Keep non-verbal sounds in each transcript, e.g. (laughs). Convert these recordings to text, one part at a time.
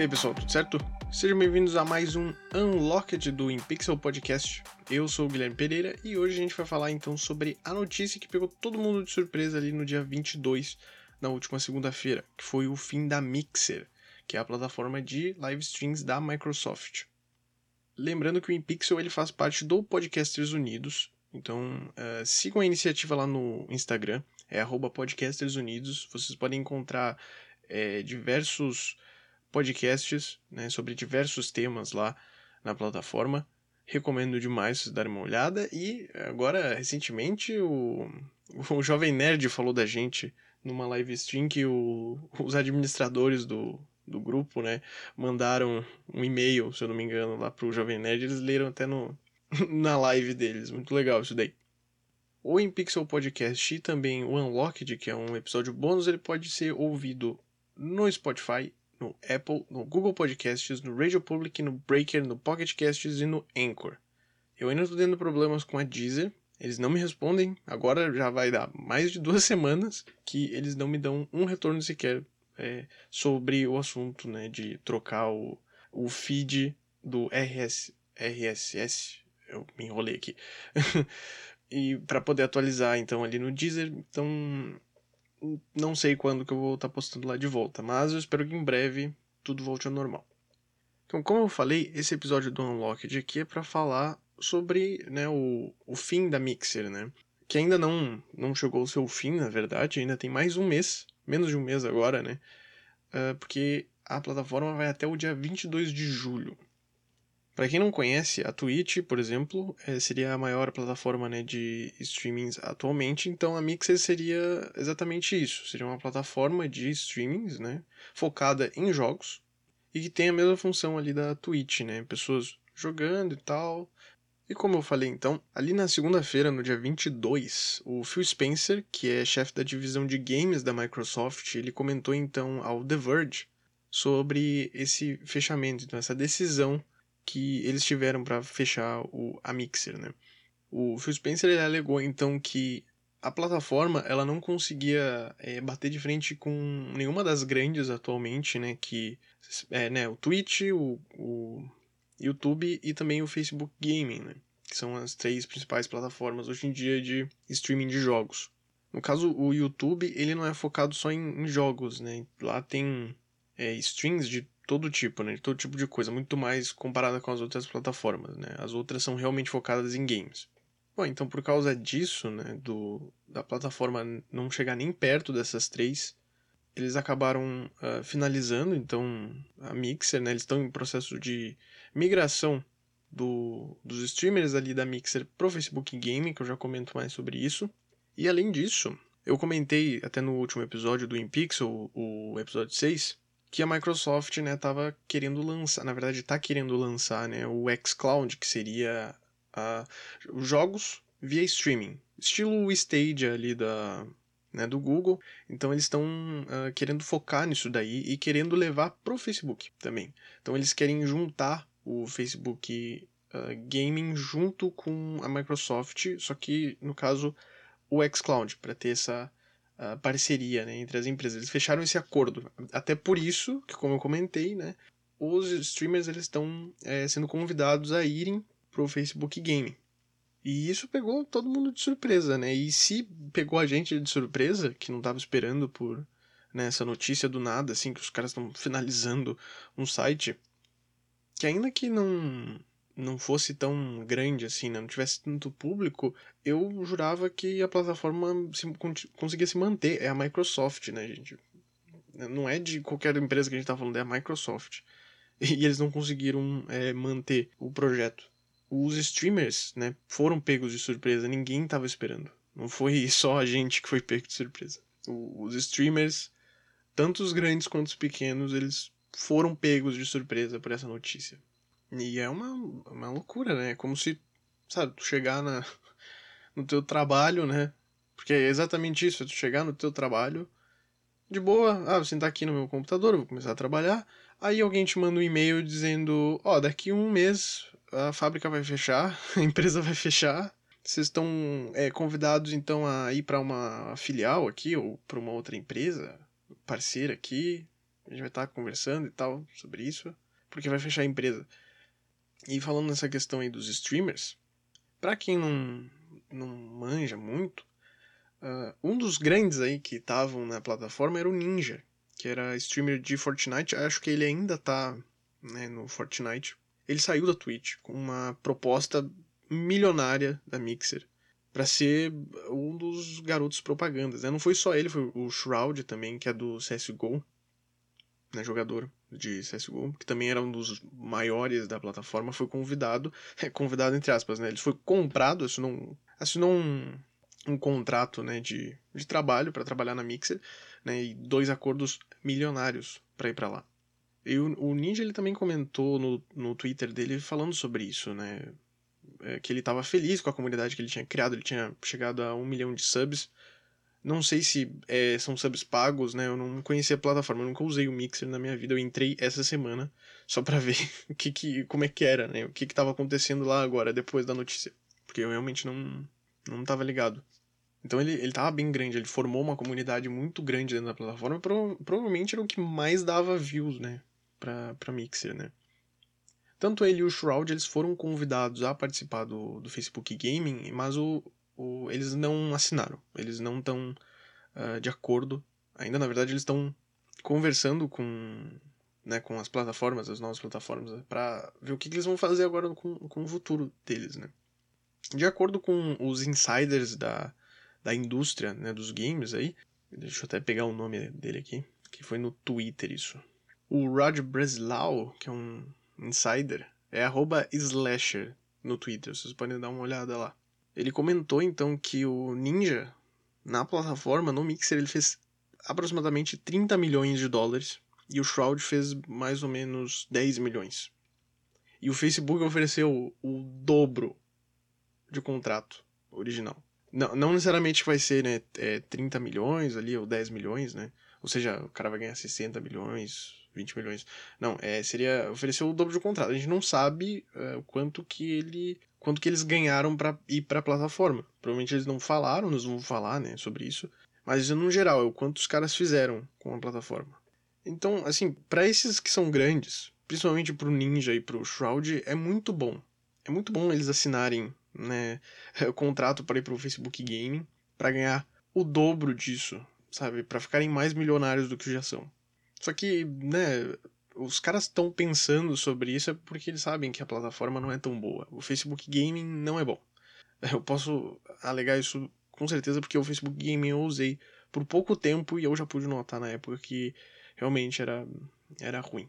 E aí pessoal, tudo certo? Sejam bem-vindos a mais um Unlocked do InPixel Podcast. Eu sou o Guilherme Pereira e hoje a gente vai falar então sobre a notícia que pegou todo mundo de surpresa ali no dia 22, na última segunda-feira, que foi o fim da Mixer, que é a plataforma de live streams da Microsoft. Lembrando que o InPixel ele faz parte do Podcasters Unidos, então uh, sigam a iniciativa lá no Instagram, é @podcastersunidos. Vocês podem encontrar é, diversos podcasts né, sobre diversos temas lá na plataforma. Recomendo demais vocês darem uma olhada. E agora, recentemente, o, (laughs) o Jovem Nerd falou da gente numa live stream que o, os administradores do, do grupo, né, mandaram um e-mail, se eu não me engano, lá pro Jovem Nerd. Eles leram até no, (laughs) na live deles. Muito legal isso daí. O InPixel Podcast e também o Unlocked, que é um episódio bônus, ele pode ser ouvido no Spotify no Apple, no Google Podcasts, no Radio Public, no Breaker, no Pocket Casts e no Anchor. Eu ainda estou tendo problemas com a Deezer. Eles não me respondem. Agora já vai dar mais de duas (laughs) semanas que eles não me dão um retorno sequer é, sobre o assunto né, de trocar o, o feed do RS, RSS. Eu me enrolei aqui. (laughs) e para poder atualizar então ali no Deezer. Então não sei quando que eu vou estar tá postando lá de volta, mas eu espero que em breve tudo volte ao normal. Então, como eu falei, esse episódio do Unlocked aqui é para falar sobre né, o, o fim da Mixer, né? Que ainda não, não chegou ao seu fim, na verdade, ainda tem mais um mês, menos de um mês agora, né? Uh, porque a plataforma vai até o dia 22 de julho. Para quem não conhece, a Twitch, por exemplo, é, seria a maior plataforma né, de streamings atualmente, então a Mixer seria exatamente isso. Seria uma plataforma de streamings, né, focada em jogos e que tem a mesma função ali da Twitch, né, pessoas jogando e tal. E como eu falei então, ali na segunda-feira, no dia 22, o Phil Spencer, que é chefe da divisão de games da Microsoft, ele comentou então ao The Verge sobre esse fechamento, então essa decisão que eles tiveram para fechar o, a Mixer, né? O Phil Spencer ele alegou então que a plataforma ela não conseguia é, bater de frente com nenhuma das grandes atualmente, né? Que é né, o Twitch, o, o YouTube e também o Facebook Gaming, né? Que são as três principais plataformas hoje em dia de streaming de jogos. No caso, o YouTube ele não é focado só em, em jogos, né? Lá tem é, streams de todo tipo, né? De todo tipo de coisa, muito mais comparada com as outras plataformas, né? As outras são realmente focadas em games. Bom, então por causa disso, né, do, da plataforma não chegar nem perto dessas três, eles acabaram uh, finalizando, então, a Mixer, né? Eles estão em processo de migração do, dos streamers ali da Mixer pro Facebook Gaming, que eu já comento mais sobre isso. E além disso, eu comentei até no último episódio do InPixel, o episódio 6, que a Microsoft né estava querendo lançar, na verdade está querendo lançar né, o xCloud, que seria uh, jogos via streaming, estilo o Stadia ali da, né, do Google. Então eles estão uh, querendo focar nisso daí e querendo levar pro Facebook também. Então eles querem juntar o Facebook uh, Gaming junto com a Microsoft, só que no caso o xCloud, para ter essa uh, parceria né, entre as empresas. Eles fecharam esse acordo. Até por isso, que como eu comentei, né, os streamers eles estão é, sendo convidados a irem pro Facebook Gaming. E isso pegou todo mundo de surpresa, né? E se pegou a gente de surpresa, que não estava esperando por né, essa notícia do nada, assim, que os caras estão finalizando um site, que ainda que não não fosse tão grande assim, né? não tivesse tanto público, eu jurava que a plataforma se, conseguia se manter. É a Microsoft, né, gente? Não é de qualquer empresa que a gente tá falando, é a Microsoft. E (laughs) eles não conseguiram é, manter o projeto. Os streamers, né, foram pegos de surpresa, ninguém tava esperando. Não foi (laughs) só a gente que foi pego de surpresa. Os streamers, tanto os grandes quanto os pequenos, eles foram pegos de surpresa por essa notícia. E é uma, uma loucura, né? Como se, sabe, tu chegar na, no teu trabalho, né? Porque é exatamente isso, é tu chegar no teu trabalho, de boa, ah, vou sentar aqui no meu computador, vou começar a trabalhar, aí alguém te manda um e-mail dizendo, ó, oh, daqui um mês a fábrica vai fechar, (laughs) a empresa vai fechar, vocês estão é, convidados então a ir para uma filial aqui ou para uma outra empresa parceira aqui A gente vai estar tá conversando e tal sobre isso, porque vai fechar a empresa. E falando nessa questão aí dos streamers, para quem não, não manja muito, uh, um dos grandes aí que estavam na plataforma era o Ninja, que era streamer de Fortnite. Acho que ele ainda tá né, no Fortnite. Ele saiu da Twitch com uma proposta milionária da Mixer para ser um dos garotos propagandas. Né? Não foi só ele, foi o Shroud também, que é do CSGO, né, jogador de CSGO, que também era um dos maiores da plataforma, foi convidado, é, convidado entre aspas, né? Ele foi comprado, assinou, assinou um, um contrato né, de, de trabalho para trabalhar na Mixer, né, e dois acordos milionários para ir para lá. E o, o, Ninja ele também comentou no, no Twitter dele falando sobre isso, né? É, que ele estava feliz com a comunidade que ele tinha criado, ele tinha chegado a um milhão de subs. Não sei se é, são subs pagos, né? Eu não conhecia a plataforma, eu nunca usei o Mixer na minha vida. Eu entrei essa semana só para (laughs) ver o que, que, como é que era, né? O que estava acontecendo lá agora, depois da notícia. Porque eu realmente não, não tava ligado. Então ele, ele tava bem grande, ele formou uma comunidade muito grande dentro da plataforma, pro, provavelmente era o que mais dava views, né, pra, pra Mixer, né. Tanto ele e o Shroud, eles foram convidados a participar do, do Facebook Gaming, mas o, o, eles não assinaram, eles não estão uh, de acordo, ainda na verdade eles estão conversando com, né, com as plataformas, as novas plataformas, para ver o que, que, eles vão fazer agora com, com o futuro deles, né. De acordo com os insiders da, da indústria né, dos games aí, deixa eu até pegar o nome dele aqui, que foi no Twitter isso. O Rod Breslau, que é um insider, é slasher no Twitter, vocês podem dar uma olhada lá. Ele comentou então que o Ninja, na plataforma, no Mixer, ele fez aproximadamente 30 milhões de dólares e o Shroud fez mais ou menos 10 milhões. E o Facebook ofereceu o dobro de contrato original. Não, não necessariamente vai ser né, é, 30 milhões ali, ou 10 milhões, né? Ou seja, o cara vai ganhar 60 milhões, 20 milhões. Não, é, seria oferecer o dobro de contrato. A gente não sabe é, o quanto que ele. Quanto que eles ganharam para ir para a plataforma. Provavelmente eles não falaram, nós vamos falar, né, sobre isso. Mas no geral, é o quanto os caras fizeram com a plataforma. Então, assim, para esses que são grandes, principalmente pro Ninja e pro Shroud, é muito bom. É muito bom eles assinarem né, (laughs) o contrato para ir pro Facebook Gaming para ganhar o dobro disso, sabe? Para ficarem mais milionários do que já são. Só que, né, os caras estão pensando sobre isso é porque eles sabem que a plataforma não é tão boa. O Facebook Gaming não é bom. (laughs) Eu posso alegar isso com certeza porque o Facebook Gaming eu usei por pouco tempo e eu já pude notar na época que realmente era, era ruim.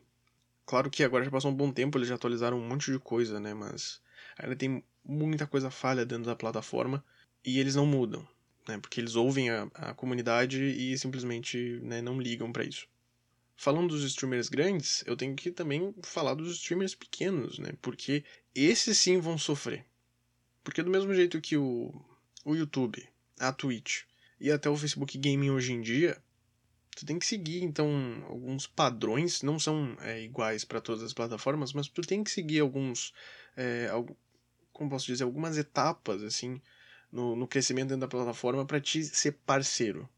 Claro que agora já passou um bom tempo, eles já atualizaram um monte de coisa, né? Mas ainda tem muita coisa falha dentro da plataforma e eles não mudam, né? Porque eles ouvem a, a comunidade e simplesmente né, não ligam para isso. Falando dos streamers grandes, eu tenho que também falar dos streamers pequenos, né? Porque esses sim vão sofrer. Porque do mesmo jeito que o, o YouTube, a Twitch e até o Facebook Gaming hoje em dia, tu tem que seguir então alguns padrões, não são é, iguais para todas as plataformas, mas tu tem que seguir alguns, é, como posso dizer, algumas etapas assim no, no crescimento dentro da plataforma para te ser parceiro.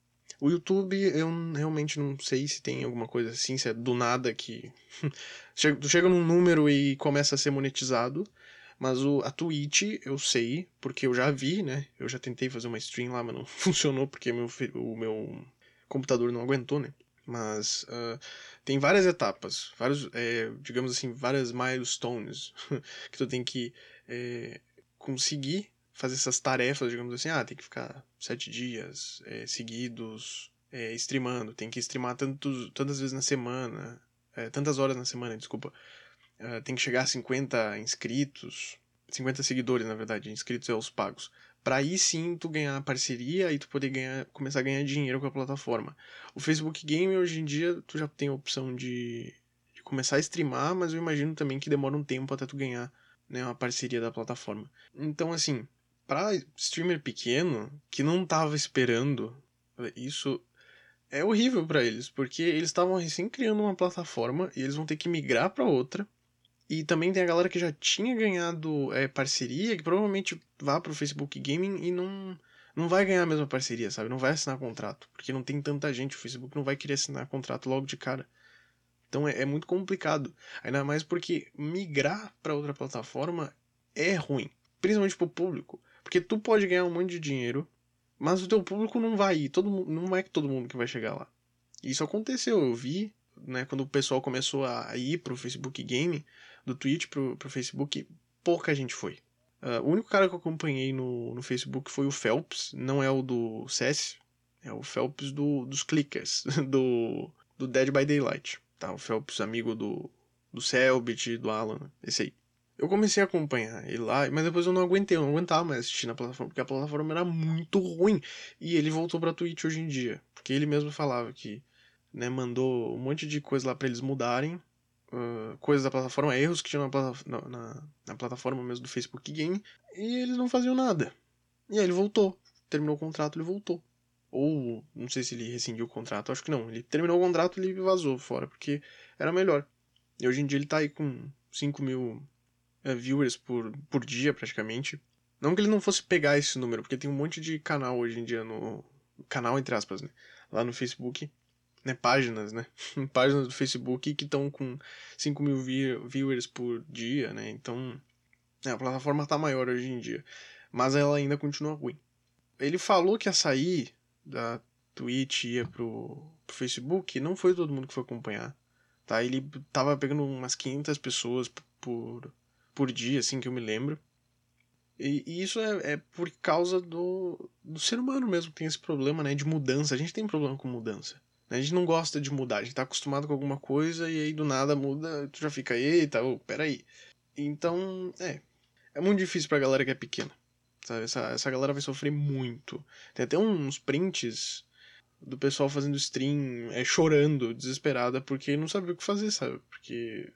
O YouTube, eu realmente não sei se tem alguma coisa assim, se é do nada que. (laughs) tu chega num número e começa a ser monetizado. Mas o, a Twitch eu sei, porque eu já vi, né? Eu já tentei fazer uma stream lá, mas não (laughs) funcionou porque meu, o meu computador não aguentou, né? Mas uh, tem várias etapas, vários, é, digamos assim, várias milestones (laughs) que tu tem que é, conseguir fazer essas tarefas, digamos assim, ah, tem que ficar sete dias é, seguidos é, streamando, tem que streamar tantas vezes na semana, é, tantas horas na semana, desculpa, tem que chegar a 50 inscritos, 50 seguidores, na verdade, inscritos é os pagos, para aí sim tu ganhar parceria e tu poder ganhar, começar a ganhar dinheiro com a plataforma. O Facebook Game hoje em dia tu já tem a opção de, de começar a streamar, mas eu imagino também que demora um tempo até tu ganhar né, uma parceria da plataforma. Então, assim, para streamer pequeno que não tava esperando isso é horrível para eles, porque eles estavam recém criando uma plataforma e eles vão ter que migrar para outra. E também tem a galera que já tinha ganhado é, parceria, que provavelmente vá pro Facebook Gaming e não, não vai ganhar a mesma parceria, sabe? Não vai assinar contrato, porque não tem tanta gente. O Facebook não vai querer assinar contrato logo de cara. Então é, é muito complicado. Ainda mais porque migrar para outra plataforma é ruim. Principalmente pro público. Porque tu pode ganhar um monte de dinheiro, mas o teu público não vai ir. Todo, não é todo mundo que vai chegar lá. Isso aconteceu, eu vi, né, quando o pessoal começou a ir pro Facebook Game, do Twitch pro, pro Facebook, pouca gente foi. Uh, o único cara que eu acompanhei no, no Facebook foi o Phelps, não é o do CS, é o Phelps do, dos clickers, (laughs) do, do Dead by Daylight. Tá? O Phelps, amigo do, do Selbit, do Alan, esse aí. Eu comecei a acompanhar ele lá, mas depois eu não aguentei, eu não aguentava mais assistir na plataforma, porque a plataforma era muito ruim. E ele voltou pra Twitch hoje em dia, porque ele mesmo falava que né, mandou um monte de coisa lá para eles mudarem, uh, coisas da plataforma, erros que tinham na, na, na, plataforma mesmo do Facebook Game, e eles não faziam nada. E aí ele voltou. Terminou o contrato, ele voltou. Ou, não sei se ele rescindiu o contrato, acho que não. Ele terminou o contrato e ele vazou fora, porque era melhor. E hoje em dia ele tá aí com 5 mil viewers por, por dia, praticamente. Não que ele não fosse pegar esse número, porque tem um monte de canal hoje em dia no. Canal, entre aspas, né? Lá no Facebook né, páginas, né? (laughs) páginas do Facebook que estão com 5 mil viewers por dia, né? Então, é, a plataforma tá maior hoje em dia. Mas ela ainda continua ruim. Ele falou que ia sair da Twitch ia pro, pro Facebook, não foi todo mundo que foi acompanhar. Tá? Ele tava pegando umas 500 pessoas por, por dia, assim, que eu me lembro. E, e isso é, é, por causa do, do ser humano mesmo que tem esse problema, né? De mudança. A gente tem problema com mudança. A gente não gosta de mudar, a gente tá acostumado com alguma coisa e aí do nada muda, tu já fica, eita, oh, peraí. Então, é. É muito difícil pra galera que é pequena. Sabe? Essa, essa galera vai sofrer muito. Tem até uns prints do pessoal fazendo stream, é, chorando, desesperada, porque não sabe o que fazer, sabe? Porque.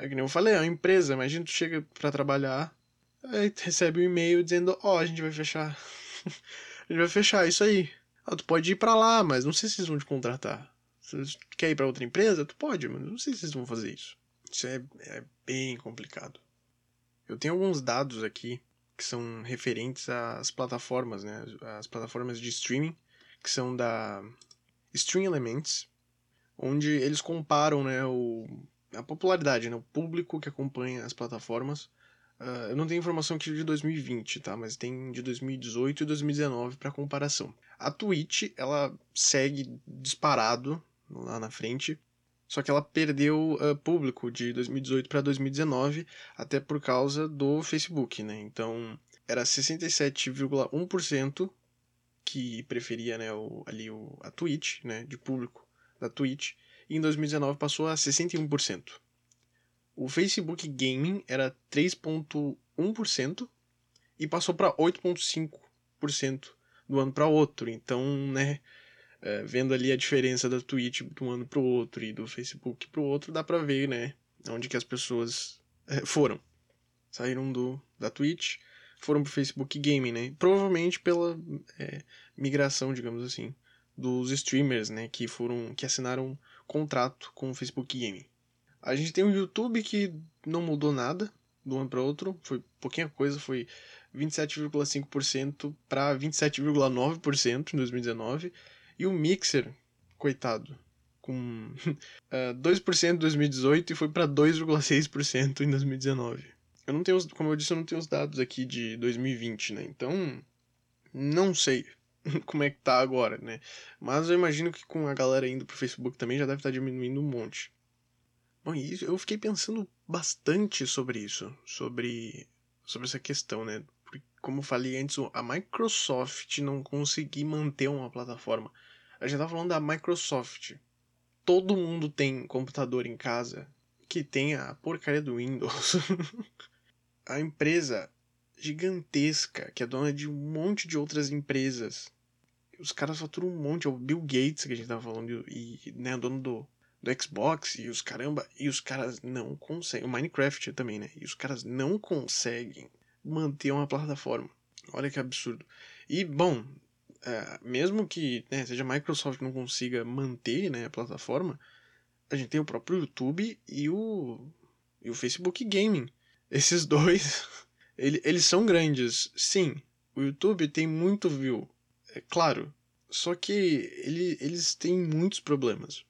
É que nem eu falei, é uma empresa, imagina tu chega para trabalhar, aí recebe um e-mail dizendo, ó, oh, a gente vai fechar. (laughs) a gente vai fechar isso aí. Ah, tu pode ir para lá, mas não sei se eles vão te contratar. Se tu quer ir para outra empresa, tu pode, mas não sei se eles vão fazer isso. Isso é, é bem complicado. Eu tenho alguns dados aqui que são referentes às plataformas, né? As plataformas de streaming, que são da Stream Elements, onde eles comparam, né, o, a popularidade, né, o público que acompanha as plataformas. Uh, eu não tenho informação aqui de 2020, tá? Mas tem de 2018 e 2019 para comparação. A Twitch, ela segue disparado lá na frente, só que ela perdeu uh, público de 2018 para 2019, até por causa do Facebook, né? Então, era 67,1% que preferia, né, o, ali o, a Twitch, né, de público da Twitch, e em 2019 passou a 61%. O Facebook Gaming era 3,1% e passou para 8,5% do ano para outro. Então, né, é, vendo ali a diferença da Twitch de um ano para o outro e do Facebook para o outro, dá para ver, né, onde que as pessoas é, foram. Saíram do da Twitch, foram pro Facebook Gaming, né? Provavelmente pela é, migração, digamos assim, dos streamers, né, que foram que assinaram contrato com o Facebook Gaming. A gente tem o YouTube que não mudou nada de um ano para outro, foi pouquinha coisa, foi 27,5% para 27,9% em 2019. E o Mixer, coitado, com (laughs) uh, 2% em 2018 e foi para 2,6% em 2019. Eu não tenho, como eu disse, eu não tenho os dados aqui de 2020, né? Então, não sei (laughs) como é que tá agora, né? Mas eu imagino que com a galera indo pro Facebook também já deve estar tá diminuindo um monte. Bom, e eu fiquei pensando bastante sobre isso, sobre, sobre essa questão, né? como eu falei antes, a Microsoft não conseguir manter uma plataforma. A gente tá falando da Microsoft. Todo mundo tem computador em casa que tem a porcaria do Windows. (laughs) a empresa gigantesca, que é dona de um monte de outras empresas. Os caras faturam um monte, é o Bill Gates que a gente tava falando, e né, dono do, do Xbox, e os caramba, e os caras não conseguem. O Minecraft também, né? E os caras não conseguem manter uma plataforma. Olha que absurdo. E, bom, é, mesmo que né, seja a Microsoft não consiga manter né, a plataforma, a gente tem o próprio YouTube e o, e o Facebook Gaming. Esses (laughs) dois, ele, eles são grandes, sim. O YouTube tem muito view, é claro. Só que ele, eles têm muitos problemas.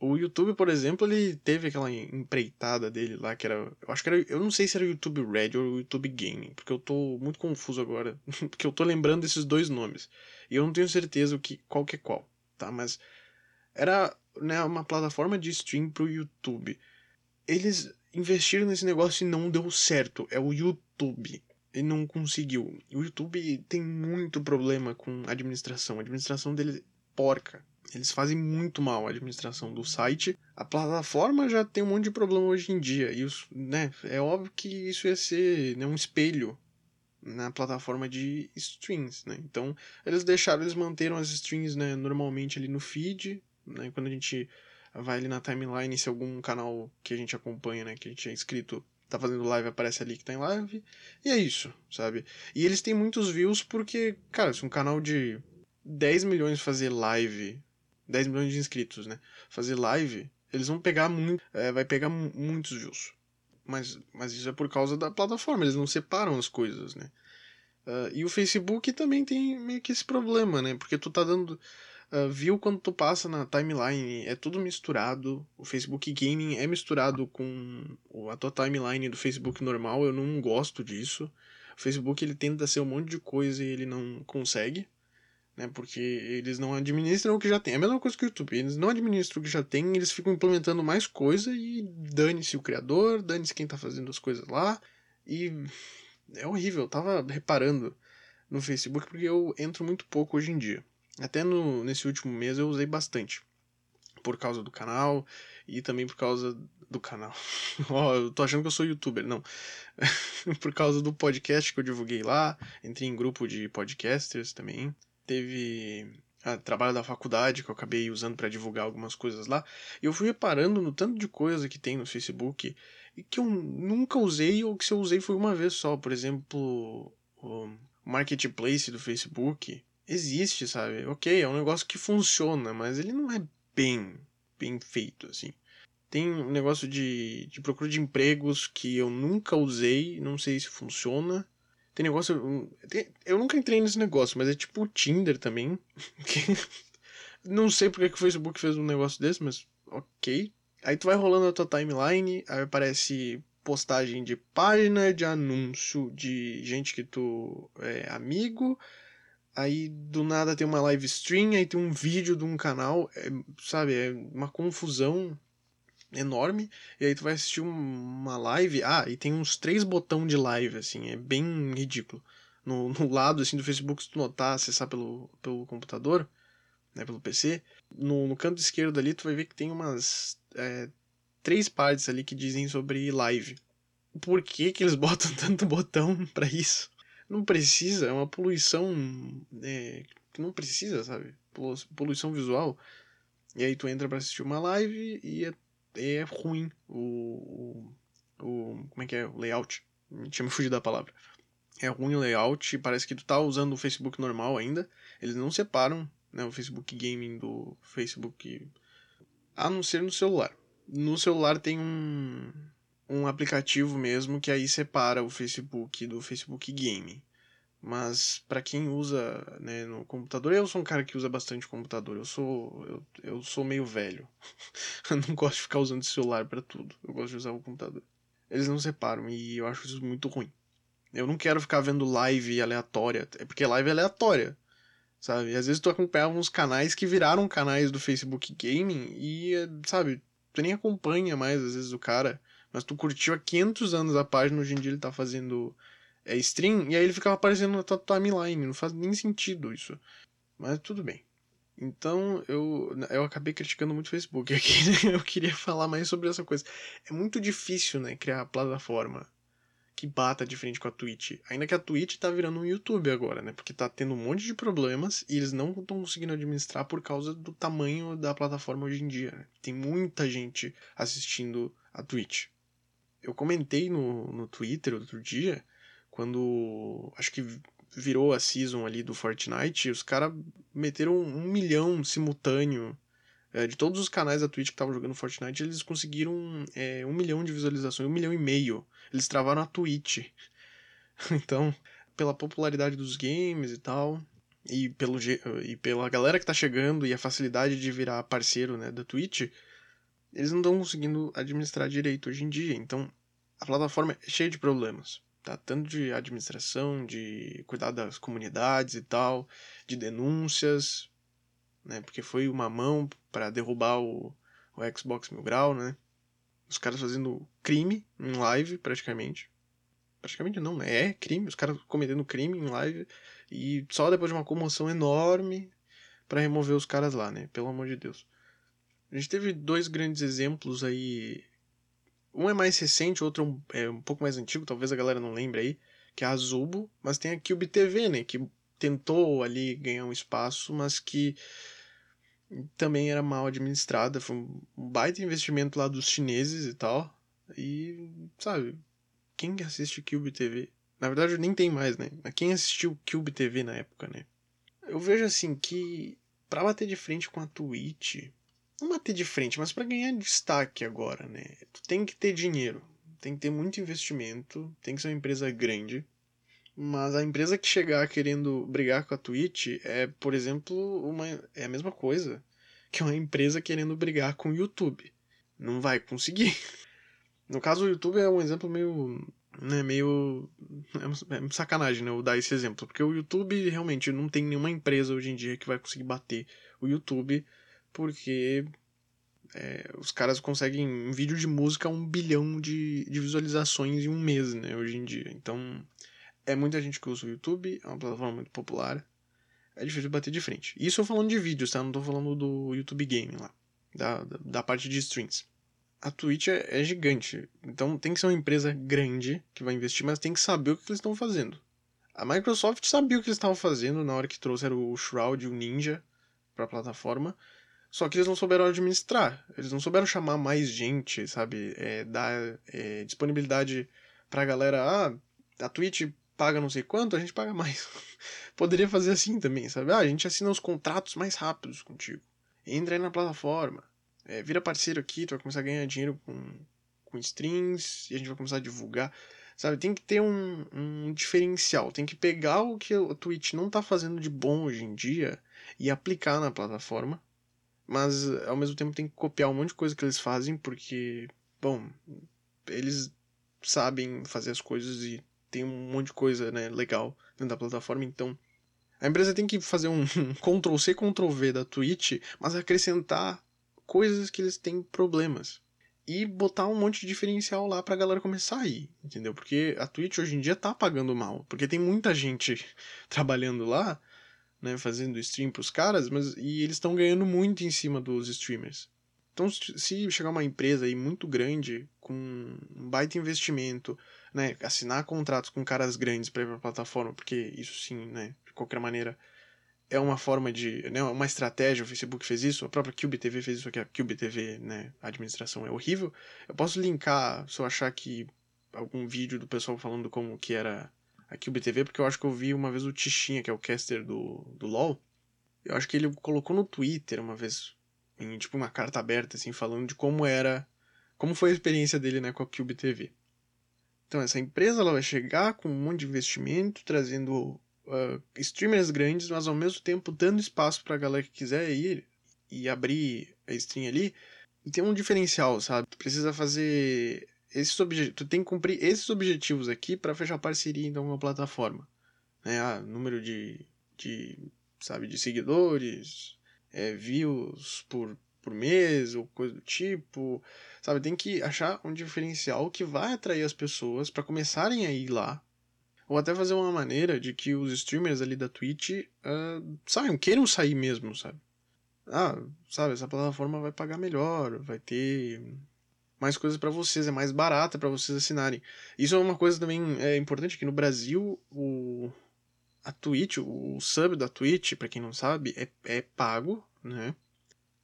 O YouTube, por exemplo, ele teve aquela empreitada dele lá, que era. Eu acho que era. Eu não sei se era o YouTube Red ou o YouTube Gaming, porque eu tô muito confuso agora. (laughs) porque eu tô lembrando desses dois nomes. E eu não tenho certeza o que, qual que é qual, tá? Mas era né, uma plataforma de stream pro YouTube. Eles investiram nesse negócio e não deu certo. É o YouTube. E não conseguiu. O YouTube tem muito problema com administração. A administração dele é porca eles fazem muito mal a administração do site. A plataforma já tem um monte de problema hoje em dia. E né, é óbvio que isso ia ser né, um espelho na plataforma de streams, né? Então, eles deixaram, eles manteram as streams né, normalmente ali no feed, né? Quando a gente vai ali na timeline, se algum canal que a gente acompanha, né, que a gente é inscrito, tá fazendo live, aparece ali que tá em live. E é isso, sabe? E eles têm muitos views porque, cara, se um canal de 10 milhões fazer live 10 milhões de inscritos, né? Fazer live, eles vão pegar muito, é, vai pegar muitos views. Mas, mas isso é por causa da plataforma, eles não separam as coisas, né? Uh, e o Facebook também tem meio que esse problema, né? Porque tu tá dando uh, view quando tu passa na timeline, é tudo misturado. O Facebook Gaming é misturado com a tua timeline do Facebook normal, eu não gosto disso. O Facebook ele tenta ser um monte de coisa e ele não consegue né? Porque eles não administram o que já tem. É a mesma coisa que o YouTube. Eles não administram o que já tem, eles ficam implementando mais coisa e dane-se o criador, dane-se quem tá fazendo as coisas lá. E é horrível. Eu tava reparando no Facebook porque eu entro muito pouco hoje em dia. Até no, nesse último mês eu usei bastante. Por causa do canal e também por causa do canal. (laughs) Ó, oh, eu tô achando que eu sou youtuber, não. (laughs) por causa do podcast que eu divulguei lá. Entrei em grupo de podcasters também teve a trabalho da faculdade que eu acabei usando para divulgar algumas coisas lá. E eu fui reparando no tanto de coisa que tem no Facebook e que eu nunca usei ou que se eu usei foi uma vez só. Por exemplo, o marketplace do Facebook existe, sabe? Ok, é um negócio que funciona, mas ele não é bem, bem feito assim. Tem um negócio de, de procura de empregos que eu nunca usei, não sei se funciona. Tem negócio. Tem, eu nunca entrei nesse negócio, mas é tipo o Tinder também. (laughs) não sei porque que o Facebook fez um negócio desse, mas ok. Aí tu vai rolando a tua timeline, aí aparece postagem de página, de anúncio de gente que tu é amigo. Aí do nada tem uma live stream, aí tem um vídeo de um canal, é, sabe? É uma confusão enorme, e aí tu vai assistir uma live, ah, e tem uns três botões de live, assim, é bem ridículo. No, (laughs) no lado, assim, do Facebook, se tu notar, acessar pelo, pelo computador, né, pelo PC, no, no canto esquerdo ali tu vai ver que tem umas é, três partes ali que dizem sobre live. Por que que eles (laughs) botam tanto botão para isso? Não precisa, é uma poluição é, que não precisa, sabe? Poluição visual. E aí tu entra para assistir uma live e é é ruim o, o, o, Como é que é? O layout. Tinha me fugido da palavra. É ruim o layout. Parece que tu tá usando o Facebook normal ainda. Eles não separam né, o Facebook Gaming do Facebook. A não ser no celular. No celular tem um, um aplicativo mesmo que aí separa o Facebook do Facebook Gaming. Mas para quem usa né, no computador, eu sou um cara que usa bastante computador. Eu sou eu, eu sou meio velho. (laughs) eu não gosto de ficar usando celular para tudo. Eu gosto de usar o computador. Eles não separam e eu acho isso muito ruim. Eu não quero ficar vendo live aleatória, é porque live é aleatória. Sabe? Às vezes tu acompanhava uns canais que viraram canais do Facebook Gaming e, sabe, tu nem acompanha mais às vezes o cara, mas tu curtiu há 500 anos a página, hoje em dia ele tá fazendo é stream, e aí ele ficava aparecendo na tua timeline. Não faz nem sentido isso. Mas tudo bem. Então eu, eu acabei criticando muito o Facebook. (laughs) Né? Eu queria falar mais sobre essa coisa. É muito difícil, né, criar plataforma que bata de frente com a Twitch. Ainda que a Twitch tá virando um YouTube agora, né? Porque tá tendo um monte de problemas e eles não estão conseguindo administrar por causa do tamanho da plataforma hoje em dia. Tem muita gente assistindo a Twitch. Eu comentei no, no Twitter outro dia quando acho que virou a season ali do Fortnite, os caras meteram um milhão simultâneo é, de todos os canais da Twitch que estavam jogando Fortnite, eles conseguiram é, um milhão de visualizações, um milhão e meio. Eles travaram a Twitch. (laughs) então, pela popularidade dos games e tal, e, pelo, e pela galera que tá chegando e a facilidade de virar parceiro né, da Twitch, eles não estão conseguindo administrar direito hoje em dia. Então, a plataforma é cheia de problemas. Tá? Tanto de administração, de cuidar das comunidades e tal, de denúncias, né? Porque foi uma mão para derrubar o, o Xbox Mil Grau, né? Os caras fazendo crime em live, praticamente. Praticamente não, né? É crime, os caras cometendo crime em live. E só depois de uma comoção enorme para remover os caras lá, né? Pelo amor de Deus. A gente teve dois grandes exemplos aí. Um é mais recente, outro é um pouco mais antigo, talvez a galera não lembre aí, que é a Zubo, mas tem a Cube TV, né? Que tentou ali ganhar um espaço, mas que também era mal administrada. Foi um baita investimento lá dos chineses e tal. E, sabe, quem assiste Cube TV? Na verdade, nem tem mais, né? Mas quem assistiu Cube TV na época, né? Eu vejo assim que para bater de frente com a Twitch, não bater de frente, mas para ganhar destaque agora, né? Tu tem que ter dinheiro, tem que ter muito investimento, tem que ser uma empresa grande. Mas a empresa que chegar querendo brigar com a Twitch é, por exemplo, uma é a mesma coisa que uma empresa querendo brigar com o YouTube. Não vai conseguir. No caso, o YouTube é um exemplo meio né, meio é, é sacanagem, né, eu dar esse exemplo, porque o YouTube realmente não tem nenhuma empresa hoje em dia que vai conseguir bater o YouTube porque é, os caras conseguem um vídeo de música um bilhão de, de visualizações em um mês, né, hoje em dia. Então, é muita gente que usa o YouTube, é uma plataforma muito popular, é difícil bater de frente. Isso eu falando de vídeos, tá? Não tô falando do YouTube Game lá, da, da, da parte de streams. A Twitch é, é, gigante, então tem que ser uma empresa grande que vai investir, mas tem que saber o que eles estão fazendo. A Microsoft sabia o que eles estavam fazendo na hora que trouxeram o Shroud e o Ninja para a plataforma, só que eles não souberam administrar, eles não souberam chamar mais gente, sabe? É, dar é, disponibilidade pra galera. Ah, a Twitch paga não sei quanto, a gente paga mais. (laughs) Poderia fazer assim também, sabe? Ah, a gente assina os contratos mais rápidos contigo. Entra aí na plataforma. É, vira parceiro aqui, tu vai começar a ganhar dinheiro com, com strings e a gente vai começar a divulgar. Sabe, tem que ter um, um diferencial. Tem que pegar o que a Twitch não tá fazendo de bom hoje em dia e aplicar na plataforma mas ao mesmo tempo tem que copiar um monte de coisa que eles fazem, porque, bom, eles sabem fazer as coisas e tem um monte de coisa né, legal dentro da plataforma, então a empresa tem que fazer um, (laughs) Ctrl C, Ctrl V da Twitch, mas acrescentar coisas que eles têm problemas. E botar um monte de diferencial lá pra galera começar a ir, entendeu? Porque a Twitch hoje em dia tá pagando mal. Porque tem muita gente (laughs) trabalhando lá né, fazendo stream pros caras, mas e eles estão ganhando muito em cima dos streamers. Então, se chegar uma empresa aí muito grande, com um baita investimento, né, assinar contratos com caras grandes para ir pra plataforma, porque isso sim, né, de qualquer maneira, é uma forma de, né, uma estratégia, o Facebook fez isso, a própria Cube TV fez isso aqui, a Cube TV, né, a administração é horrível. Eu posso linkar, se eu achar que algum vídeo do pessoal falando como que era aqui o BTV, porque eu acho que eu vi uma vez o Tichinha, que é o caster do, do LoL. Eu acho que ele colocou no Twitter uma vez, em tipo uma carta aberta, assim, falando de como era, como foi a experiência dele, né, com a Cube TV. Então, essa empresa ela vai chegar com um monte de investimento, trazendo uh, streamers grandes, mas ao mesmo tempo dando espaço pra galera que quiser ir e abrir a stream ali. E tem um diferencial, sabe? Tu precisa fazer esses tu tem que cumprir esses objetivos aqui para fechar parceria então com uma plataforma. Né? Ah, número de, de, sabe, de seguidores, é, views por, por mês ou coisa do tipo, sabe? Tem que achar um diferencial que vai atrair as pessoas para começarem a ir lá. Ou até fazer uma maneira de que os streamers ali da Twitch uh, saiam, queiram sair mesmo, sabe? Ah, sabe, essa plataforma vai pagar melhor, vai ter mais coisas para vocês, é mais barata para vocês assinarem. Isso é uma coisa também é importante que no Brasil o a Twitch, o sub da Twitch, para quem não sabe, é, é pago, né?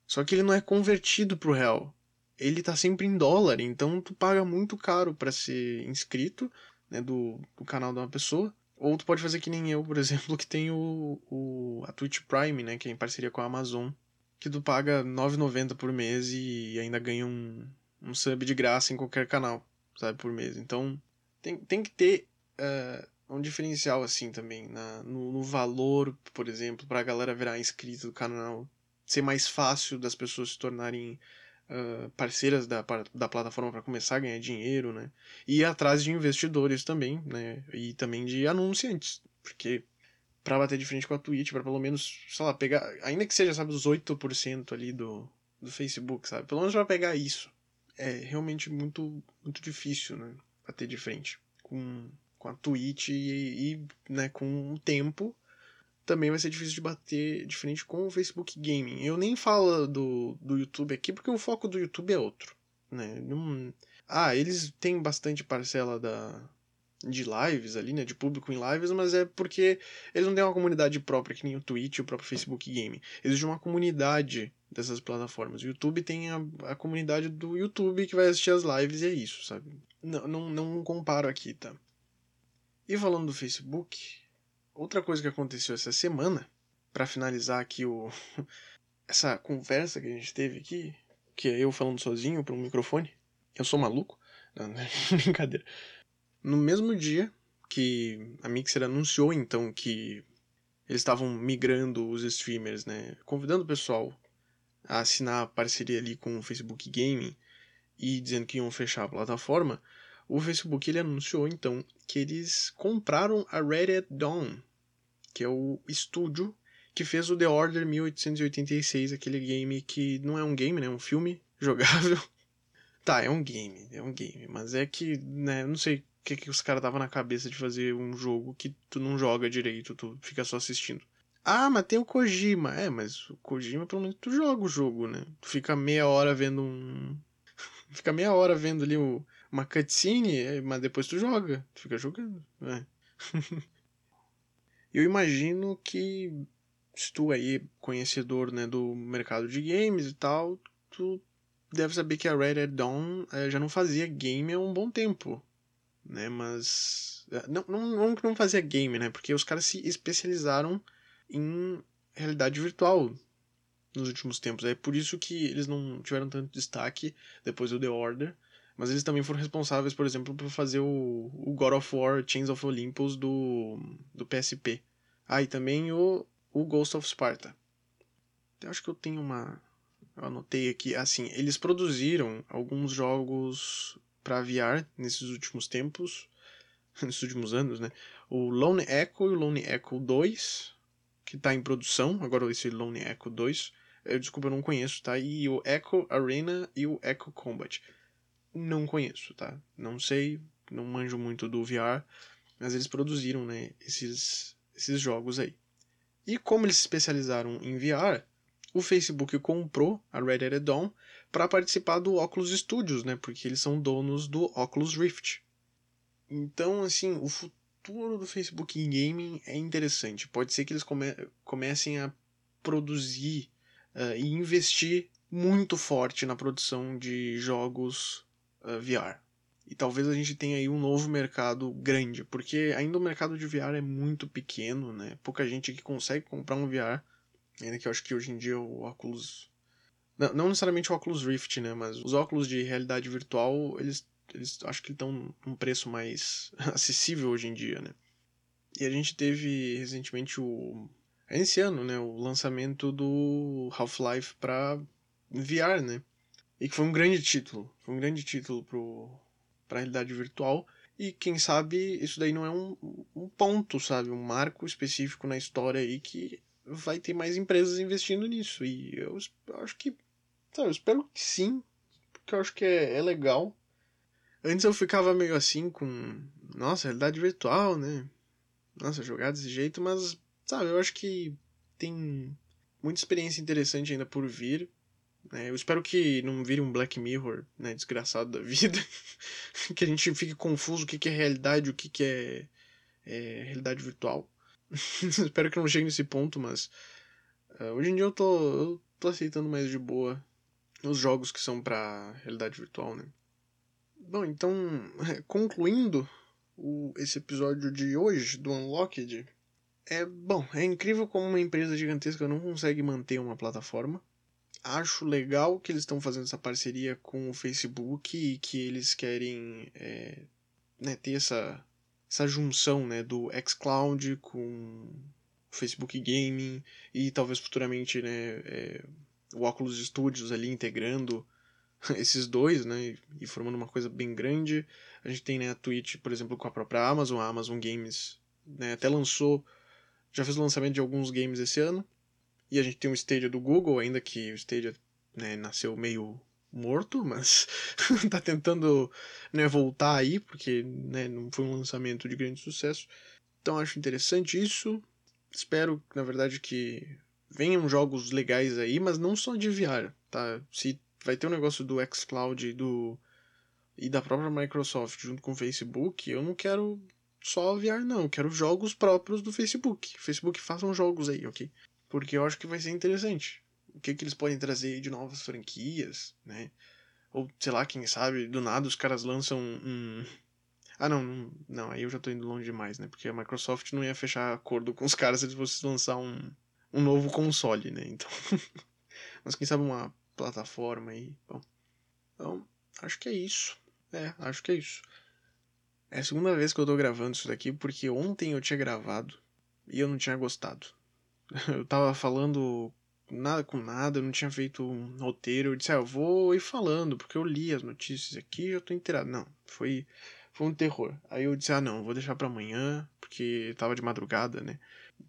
Só que ele não é convertido pro real. Ele tá sempre em dólar, então tu paga muito caro para ser inscrito, né, do, do canal de uma pessoa. Ou tu pode fazer que nem eu, por exemplo, que tem o, o a Twitch Prime, né, que é em parceria com a Amazon, que tu paga 9,90 por mês e ainda ganha um, um sub de graça em qualquer canal, sabe, por mês. Então, tem, tem que ter uh, um diferencial assim também, na, no, no valor, por exemplo, para a galera virar inscrita do canal, ser mais fácil das pessoas se tornarem uh, parceiras da, da plataforma para começar a ganhar dinheiro, né? E ir atrás de investidores também, né? E também de anunciantes, porque para bater de frente com a Twitch, para pelo menos, sei lá, pegar, ainda que seja, sabe, os 8% ali do, do Facebook, sabe? Pelo menos para pegar isso. É realmente muito, muito difícil, né? Bater de frente com, com a Twitch e, e né, com o tempo também vai ser difícil de bater de frente com o Facebook Gaming. Eu nem falo do, do YouTube aqui porque o foco do YouTube é outro, né? Não... Ah, eles têm bastante parcela da de lives ali, né, de público em lives, mas é porque eles não têm uma comunidade própria que nem o Twitch o próprio Facebook Gaming. Existe uma comunidade dessas plataformas. O YouTube tem a, a comunidade do YouTube que vai assistir as lives e é isso, sabe? Não, não, não comparo aqui, tá? E falando do Facebook, Outra coisa que aconteceu essa semana, para finalizar aqui o (laughs) essa conversa que a gente teve aqui, que é eu falando sozinho para um microfone. Eu sou maluco? Não, (laughs) não é brincadeira. No mesmo dia que a Mixer anunciou então que eles estavam migrando os streamers, né, convidando o pessoal a assinar a parceria ali com o Facebook Gaming e dizendo que iam fechar a plataforma, o Facebook ele anunciou então que eles compraram a Red Dead Dawn, que é o estúdio que fez o The Order 1886, aquele game que não é um game, né? É um filme (laughs) jogável. tá, é um game, é um game, mas é que, né, não sei o que, que os caras estavam na cabeça de fazer um jogo que tu não joga direito, tu fica só assistindo. Ah, mas tem o Kojima. É, mas o Kojima pelo menos tu joga o jogo, né? Tu fica meia hora vendo um. (laughs) fica meia hora vendo ali o... uma cutscene, é, mas depois tu joga. Tu fica jogando. É. (laughs) Eu imagino que se tu aí conhecedor né, do mercado de games e tal, tu deve saber que a Red Dead Dawn é, já não fazia game há um bom tempo, né? Mas eh, não, não, não não fazia game, né? Porque os caras se especializaram em realidade virtual nos últimos tempos. É por isso que eles não tiveram tanto destaque depois do The Order. Mas eles também foram responsáveis, por exemplo, por fazer o, o God of War Chains of Olympus do, do PSP. Ah, e também o, o Ghost of Sparta. Eu acho que eu tenho uma. Eu anotei aqui. Assim, eles produziram alguns jogos para VR nesses últimos tempos. (laughs) nesses últimos anos, né? O Lone Echo e o Lone Echo 2, que está em produção. Agora esse Lone Echo 2. Eu, desculpa, eu não conheço, tá? E o Echo Arena e o Echo Combat não conheço, tá? Não sei, não manjo muito do VR, mas eles produziram, né, esses, esses jogos aí. E como eles se especializaram em VR, o Facebook comprou a Red Dead Dawn para participar do Oculus Studios, né? Porque eles são donos do Oculus Rift. Então, assim, o futuro do Facebook em gaming é interessante. Pode ser que eles come comecem a produzir uh, e investir muito forte na produção de jogos uh, eh, VR. E talvez a gente tenha aí um novo mercado grande, porque ainda o mercado de VR é muito pequeno, né? Pouca gente que consegue comprar um VR, ainda que eu acho que hoje em dia o óculos não, não necessariamente o óculos Rift, né, mas os óculos de realidade virtual, eles eles acho que estão num preço mais (laughs) acessível hoje em dia, né? E a gente teve recentemente o esse ano, né, o lançamento do Half-Life para VR, né? E que foi um grande título. Foi um grande título para a realidade virtual. E quem sabe isso daí não é um, um ponto, sabe? Um marco específico na história aí que vai ter mais empresas investindo nisso. E eu, eu acho que. Sabe, eu espero que sim. Porque eu acho que é, é legal. Antes eu ficava meio assim com. Nossa, realidade virtual, né? Nossa, jogar desse jeito, mas, sabe, eu acho que tem muita experiência interessante ainda por vir. É, eu espero que não vire um Black Mirror, né, desgraçado da (laughs) vida, que a gente fique confuso o que, que é realidade, o que, que é, é realidade virtual. (laughs) espero que não chegue nesse ponto, mas uh, hoje em dia eu tô, eu tô aceitando mais de boa os jogos que são para realidade virtual, né. Bom, então, (laughs) concluindo o, esse episódio de hoje do Unlocked, é bom, é incrível como uma empresa gigantesca não consegue manter uma plataforma. Acho legal que eles estão fazendo essa parceria com o Facebook e que eles querem é, né, ter essa, essa junção né, do xCloud com o Facebook Gaming e talvez futuramente né, é, o Oculus Studios ali integrando (laughs) esses dois, né, e formando uma coisa bem grande. A gente tem né, a Twitch, por exemplo, com a própria Amazon, a Amazon Games, né, até lançou, já fez o lançamento de alguns games esse ano. E a gente tem o Stadia do Google, ainda que o Stadia né, nasceu meio morto, mas (laughs) tá tentando né, voltar aí, porque né, não foi um lançamento de grande sucesso. Então acho interessante isso. Espero, na verdade, que venham jogos legais aí, mas não só de VR, tá? Se vai ter um negócio do xCloud e do e da própria Microsoft junto com o Facebook, eu não quero só VR não, eu quero jogos próprios do Facebook. Facebook façam jogos aí, ok? Porque eu acho que vai ser interessante. O que, que eles podem trazer de novas franquias, né? Ou, sei lá, quem sabe, do nada os caras lançam um. Ah, não, não, não, aí eu já tô indo longe demais, né? Porque a Microsoft não ia fechar acordo com os caras se eles fossem lançar um, um novo console, né? Então. (laughs) Mas quem sabe uma plataforma aí. Bom. Então, acho que é isso. É, acho que é isso. É a segunda vez que eu tô gravando isso daqui, porque ontem eu tinha gravado e eu não tinha gostado. (laughs) Eu tava falando nada com nada, eu não tinha feito um roteiro. Eu disse, ah, eu vou ir falando, porque eu li as notícias aqui eu tô inteirado. Não, foi, foi um terror. Aí eu disse, ah, não, vou deixar para amanhã, porque tava de madrugada, né?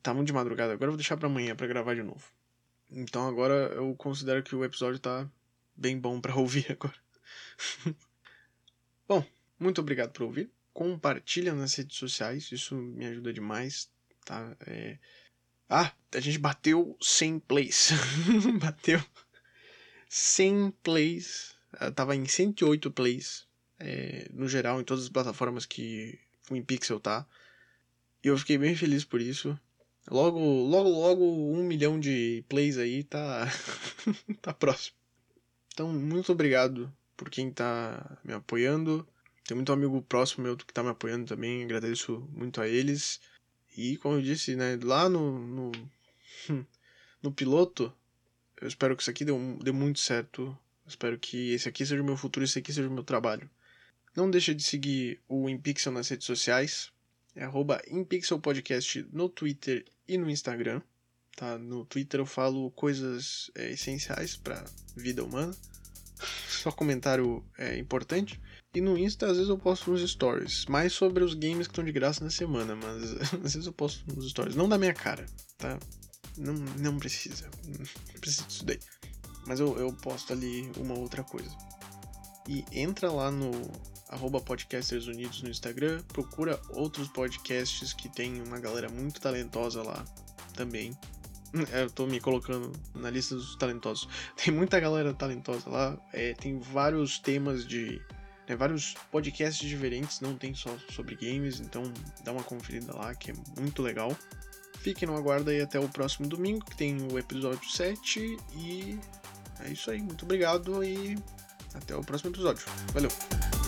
Tava de madrugada, agora eu vou deixar para amanhã para gravar de novo. Então agora eu considero que o episódio tá bem bom para ouvir (laughs) agora. bom, muito obrigado por ouvir. Compartilha nas redes sociais, isso me ajuda demais, tá? É ah, a gente bateu 100 plays. (laughs) bateu 100 plays. Eu tava em 108 plays. É, no geral, em todas as plataformas que o InPixel tá. E eu fiquei bem feliz por isso. Logo, logo, logo, um milhão de plays aí tá, (laughs) tá próximo. Então, muito obrigado por quem tá me apoiando. Tem muito amigo próximo meu que tá me apoiando também. Agradeço muito a eles. E como eu disse, né, lá no, no, no piloto, eu espero que isso aqui dê, dê muito certo. Eu espero que esse aqui seja o meu futuro, esse aqui seja o meu trabalho. Não deixa de seguir o InPixel nas redes sociais. É arroba InPixelPodcast no Twitter e no Instagram. Tá? No Twitter eu falo coisas é, essenciais para vida humana. (laughs) Só comentário é importante. E no Insta, às vezes eu posto uns stories. Mais sobre os games que estão de graça na semana, mas (laughs) às vezes eu posto uns stories. Não da minha cara, tá? Não, não precisa. (laughs) Não precisa disso daí. Mas eu, eu posto ali uma outra coisa. E entra lá no arroba Podcasters Unidos no Instagram, procura outros podcasts que tem uma galera muito talentosa lá também. (laughs) Eu tô me colocando na lista dos talentosos. (laughs) Tem muita galera talentosa lá, é, tem vários temas de tem vários podcasts diferentes, não tem só sobre games, então dá uma conferida lá que é muito legal. Fiquem no aguardo aí até o próximo domingo, que tem o episódio 7. E é isso aí. Muito obrigado e até o próximo episódio. Valeu!